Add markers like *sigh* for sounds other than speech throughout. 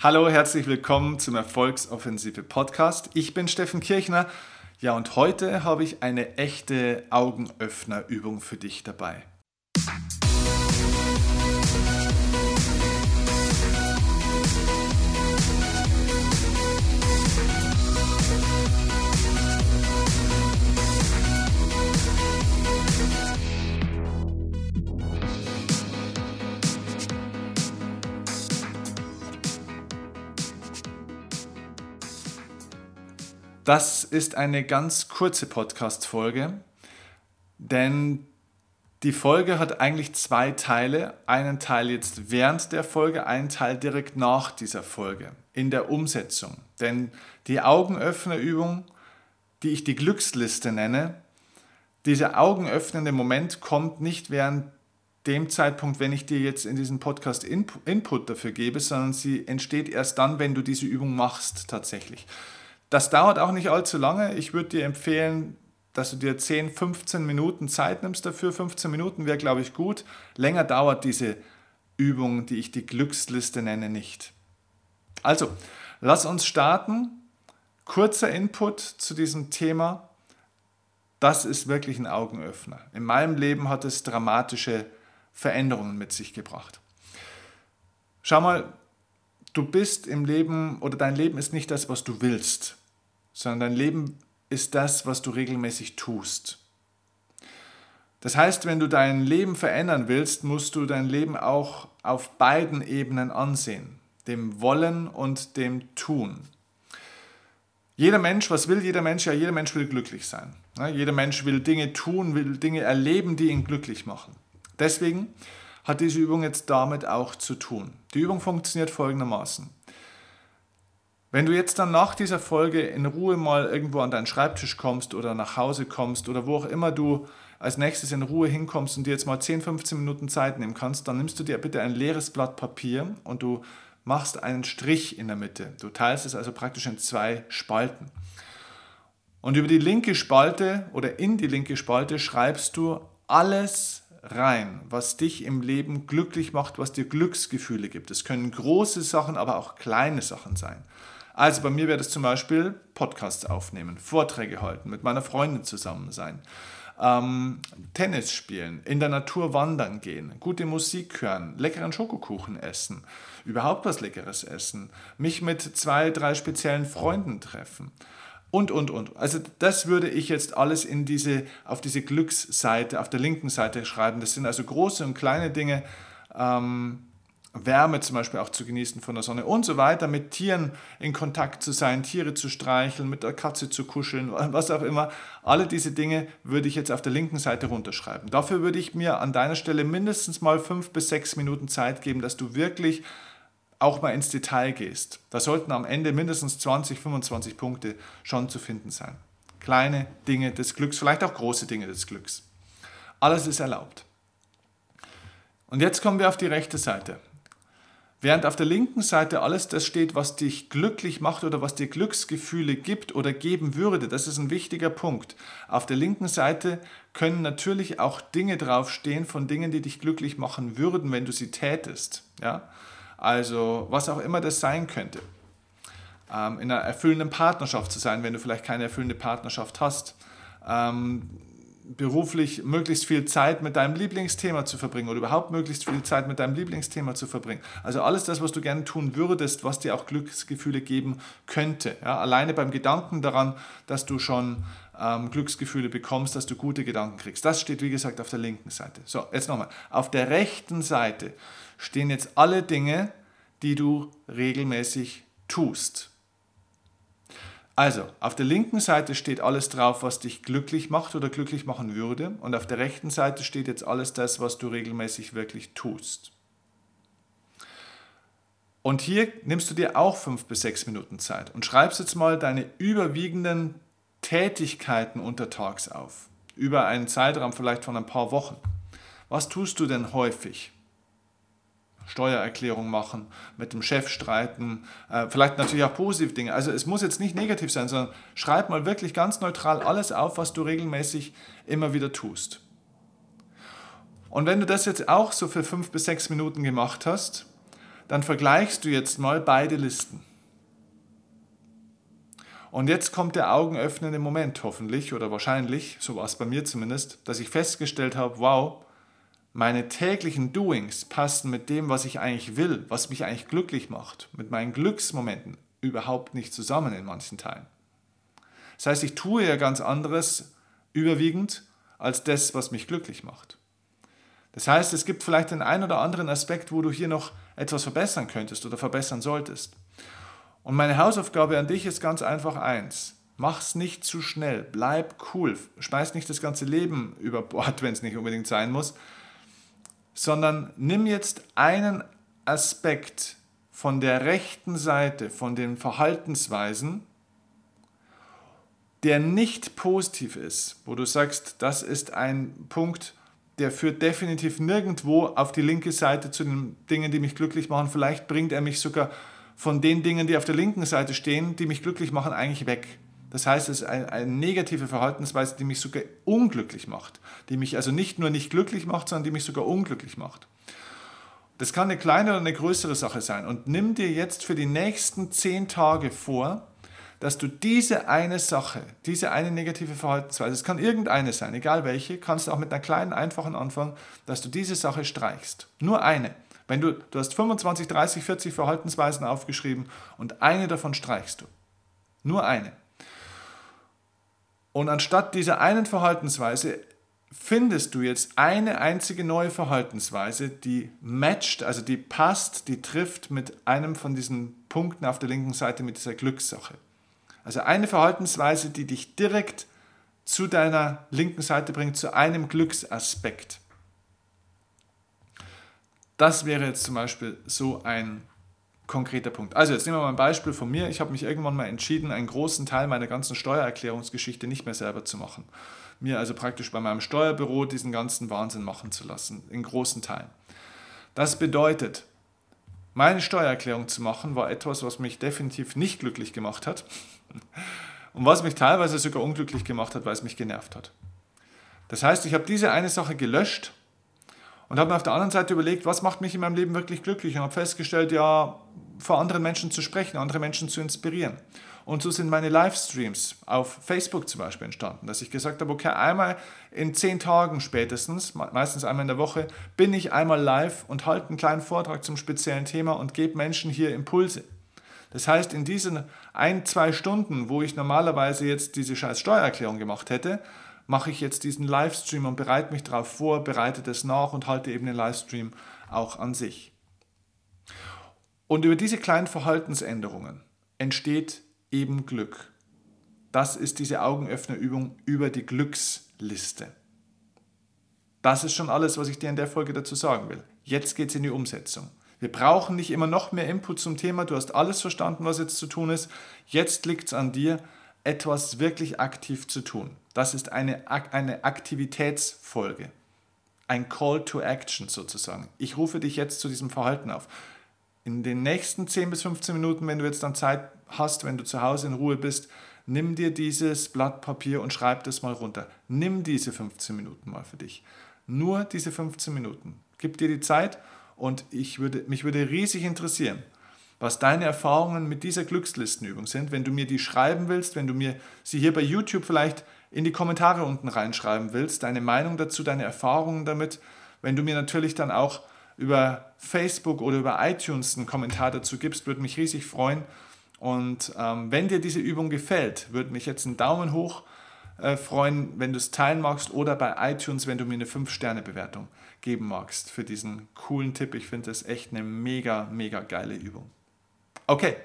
Hallo, herzlich willkommen zum Erfolgsoffensive Podcast. Ich bin Steffen Kirchner. Ja, und heute habe ich eine echte Augenöffnerübung für dich dabei. Das ist eine ganz kurze Podcast-Folge, denn die Folge hat eigentlich zwei Teile. Einen Teil jetzt während der Folge, einen Teil direkt nach dieser Folge in der Umsetzung. Denn die Augenöffnerübung, die ich die Glücksliste nenne, dieser augenöffnende Moment kommt nicht während dem Zeitpunkt, wenn ich dir jetzt in diesem Podcast Input dafür gebe, sondern sie entsteht erst dann, wenn du diese Übung machst tatsächlich. Das dauert auch nicht allzu lange. Ich würde dir empfehlen, dass du dir 10, 15 Minuten Zeit nimmst dafür. 15 Minuten wäre, glaube ich, gut. Länger dauert diese Übung, die ich die Glücksliste nenne, nicht. Also, lass uns starten. Kurzer Input zu diesem Thema. Das ist wirklich ein Augenöffner. In meinem Leben hat es dramatische Veränderungen mit sich gebracht. Schau mal, du bist im Leben oder dein Leben ist nicht das, was du willst sondern dein Leben ist das, was du regelmäßig tust. Das heißt, wenn du dein Leben verändern willst, musst du dein Leben auch auf beiden Ebenen ansehen, dem Wollen und dem Tun. Jeder Mensch, was will jeder Mensch? Ja, jeder Mensch will glücklich sein. Jeder Mensch will Dinge tun, will Dinge erleben, die ihn glücklich machen. Deswegen hat diese Übung jetzt damit auch zu tun. Die Übung funktioniert folgendermaßen. Wenn du jetzt dann nach dieser Folge in Ruhe mal irgendwo an deinen Schreibtisch kommst oder nach Hause kommst oder wo auch immer du als nächstes in Ruhe hinkommst und dir jetzt mal 10, 15 Minuten Zeit nehmen kannst, dann nimmst du dir bitte ein leeres Blatt Papier und du machst einen Strich in der Mitte. Du teilst es also praktisch in zwei Spalten. Und über die linke Spalte oder in die linke Spalte schreibst du alles rein, was dich im Leben glücklich macht, was dir Glücksgefühle gibt. Es können große Sachen, aber auch kleine Sachen sein. Also bei mir wäre das zum Beispiel Podcasts aufnehmen, Vorträge halten, mit meiner Freundin zusammen sein, ähm, Tennis spielen, in der Natur wandern gehen, gute Musik hören, leckeren Schokokuchen essen, überhaupt was Leckeres essen, mich mit zwei, drei speziellen Freunden treffen und, und, und. Also das würde ich jetzt alles in diese, auf diese Glücksseite, auf der linken Seite schreiben. Das sind also große und kleine Dinge, ähm, Wärme zum Beispiel auch zu genießen von der Sonne und so weiter, mit Tieren in Kontakt zu sein, Tiere zu streicheln, mit der Katze zu kuscheln, *laughs* was auch immer. Alle diese Dinge würde ich jetzt auf der linken Seite runterschreiben. Dafür würde ich mir an deiner Stelle mindestens mal fünf bis sechs Minuten Zeit geben, dass du wirklich auch mal ins Detail gehst. Da sollten am Ende mindestens 20, 25 Punkte schon zu finden sein. Kleine Dinge des Glücks, vielleicht auch große Dinge des Glücks. Alles ist erlaubt. Und jetzt kommen wir auf die rechte Seite. Während auf der linken Seite alles das steht, was dich glücklich macht oder was dir Glücksgefühle gibt oder geben würde, das ist ein wichtiger Punkt. Auf der linken Seite können natürlich auch Dinge draufstehen von Dingen, die dich glücklich machen würden, wenn du sie tätest. Ja? Also was auch immer das sein könnte. Ähm, in einer erfüllenden Partnerschaft zu sein, wenn du vielleicht keine erfüllende Partnerschaft hast. Ähm, beruflich möglichst viel Zeit mit deinem Lieblingsthema zu verbringen oder überhaupt möglichst viel Zeit mit deinem Lieblingsthema zu verbringen. Also alles das, was du gerne tun würdest, was dir auch Glücksgefühle geben könnte. Ja, alleine beim Gedanken daran, dass du schon ähm, Glücksgefühle bekommst, dass du gute Gedanken kriegst. Das steht, wie gesagt, auf der linken Seite. So, jetzt nochmal. Auf der rechten Seite stehen jetzt alle Dinge, die du regelmäßig tust. Also, auf der linken Seite steht alles drauf, was dich glücklich macht oder glücklich machen würde. Und auf der rechten Seite steht jetzt alles das, was du regelmäßig wirklich tust. Und hier nimmst du dir auch fünf bis sechs Minuten Zeit und schreibst jetzt mal deine überwiegenden Tätigkeiten untertags auf. Über einen Zeitraum vielleicht von ein paar Wochen. Was tust du denn häufig? Steuererklärung machen, mit dem Chef streiten, äh, vielleicht natürlich auch positive Dinge. Also es muss jetzt nicht negativ sein, sondern schreib mal wirklich ganz neutral alles auf, was du regelmäßig immer wieder tust. Und wenn du das jetzt auch so für fünf bis sechs Minuten gemacht hast, dann vergleichst du jetzt mal beide Listen. Und jetzt kommt der augenöffnende Moment hoffentlich oder wahrscheinlich, so war es bei mir zumindest, dass ich festgestellt habe, wow, meine täglichen Doings passen mit dem, was ich eigentlich will, was mich eigentlich glücklich macht, mit meinen Glücksmomenten überhaupt nicht zusammen in manchen Teilen. Das heißt, ich tue ja ganz anderes überwiegend als das, was mich glücklich macht. Das heißt, es gibt vielleicht den einen oder anderen Aspekt, wo du hier noch etwas verbessern könntest oder verbessern solltest. Und meine Hausaufgabe an dich ist ganz einfach eins. Mach's nicht zu schnell, bleib cool, schmeiß nicht das ganze Leben über Bord, *laughs* wenn es nicht unbedingt sein muss, sondern nimm jetzt einen Aspekt von der rechten Seite, von den Verhaltensweisen, der nicht positiv ist, wo du sagst, das ist ein Punkt, der führt definitiv nirgendwo auf die linke Seite zu den Dingen, die mich glücklich machen. Vielleicht bringt er mich sogar von den Dingen, die auf der linken Seite stehen, die mich glücklich machen, eigentlich weg. Das heißt, es ist eine, eine, negative Verhaltensweise, die mich sogar unglücklich macht. Die mich also nicht nur nicht glücklich macht, sondern die mich sogar unglücklich macht. Das kann eine kleine oder eine größere Sache sein. Und nimm dir jetzt für die nächsten zehn Tage vor, dass du diese eine Sache, diese eine negative Verhaltensweise, es kann irgendeine sein, egal welche, kannst du auch mit einer kleinen, einfachen anfangen, dass du diese Sache streichst. Nur eine. Wenn du, du hast 25, 30, 40 Verhaltensweisen aufgeschrieben und eine davon streichst du. Nur eine. Und anstatt dieser einen Verhaltensweise findest du jetzt eine einzige neue Verhaltensweise, die matcht, also die passt, die trifft mit einem von diesen Punkten auf der linken Seite mit dieser Glückssache. Also eine Verhaltensweise, die dich direkt zu deiner linken Seite bringt, zu einem Glücksaspekt. Das wäre jetzt zum Beispiel so ein konkreter Punkt. Also jetzt nehmen wir mal ein Beispiel von mir. Ich habe mich irgendwann mal entschieden, einen großen Teil meiner ganzen Steuererklärungsgeschichte nicht mehr selber zu machen. Mir also praktisch bei meinem Steuerbüro diesen ganzen Wahnsinn machen zu lassen, in großen Teilen. Das bedeutet, meine Steuererklärung zu machen, war etwas, was mich definitiv nicht glücklich gemacht hat *laughs* und was mich teilweise sogar unglücklich gemacht hat, weil es mich genervt hat. Das heißt, ich habe diese eine Sache gelöscht und habe mir auf der anderen Seite überlegt, was macht mich in meinem Leben wirklich glücklich und habe festgestellt, ja, vor anderen Menschen zu sprechen, andere Menschen zu inspirieren. Und so sind meine Livestreams auf Facebook zum Beispiel entstanden, dass ich gesagt habe, okay, einmal in zehn Tagen spätestens, meistens einmal in der Woche, bin ich einmal live und halte einen kleinen Vortrag zum speziellen Thema und gebe Menschen hier Impulse. Das heißt, in diesen ein, zwei Stunden, wo ich normalerweise jetzt diese scheiß Steuererklärung gemacht hätte, mache ich jetzt diesen Livestream und bereite mich darauf vor, bereite das nach und halte eben den Livestream auch an sich. Und über diese kleinen Verhaltensänderungen entsteht eben Glück. Das ist diese Augenöffnerübung über die Glücksliste. Das ist schon alles, was ich dir in der Folge dazu sagen will. Jetzt geht es in die Umsetzung. Wir brauchen nicht immer noch mehr Input zum Thema. Du hast alles verstanden, was jetzt zu tun ist. Jetzt liegt es an dir, etwas wirklich aktiv zu tun. Das ist eine, eine Aktivitätsfolge. Ein Call to Action sozusagen. Ich rufe dich jetzt zu diesem Verhalten auf. In den nächsten 10 bis 15 Minuten, wenn du jetzt dann Zeit hast, wenn du zu Hause in Ruhe bist, nimm dir dieses Blatt Papier und schreib das mal runter. Nimm diese 15 Minuten mal für dich. Nur diese 15 Minuten. Gib dir die Zeit und ich würde, mich würde riesig interessieren, was deine Erfahrungen mit dieser Glückslistenübung sind. Wenn du mir die schreiben willst, wenn du mir sie hier bei YouTube vielleicht in die Kommentare unten reinschreiben willst, deine Meinung dazu, deine Erfahrungen damit, wenn du mir natürlich dann auch über Facebook oder über iTunes einen Kommentar dazu gibst, würde mich riesig freuen. Und ähm, wenn dir diese Übung gefällt, würde mich jetzt einen Daumen hoch äh, freuen, wenn du es teilen magst oder bei iTunes, wenn du mir eine 5-Sterne-Bewertung geben magst für diesen coolen Tipp. Ich finde das echt eine mega, mega geile Übung. Okay,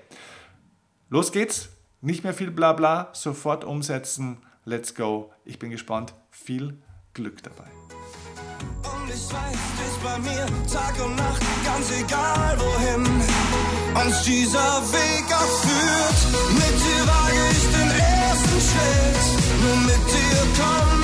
los geht's. Nicht mehr viel Blabla, sofort umsetzen. Let's go. Ich bin gespannt. Viel Glück dabei. Und ich weiß, du bist bei mir Tag und Nacht, ganz egal wohin uns dieser Weg auch. Mit dir wage ich den ersten Schritt, nur mit dir komm.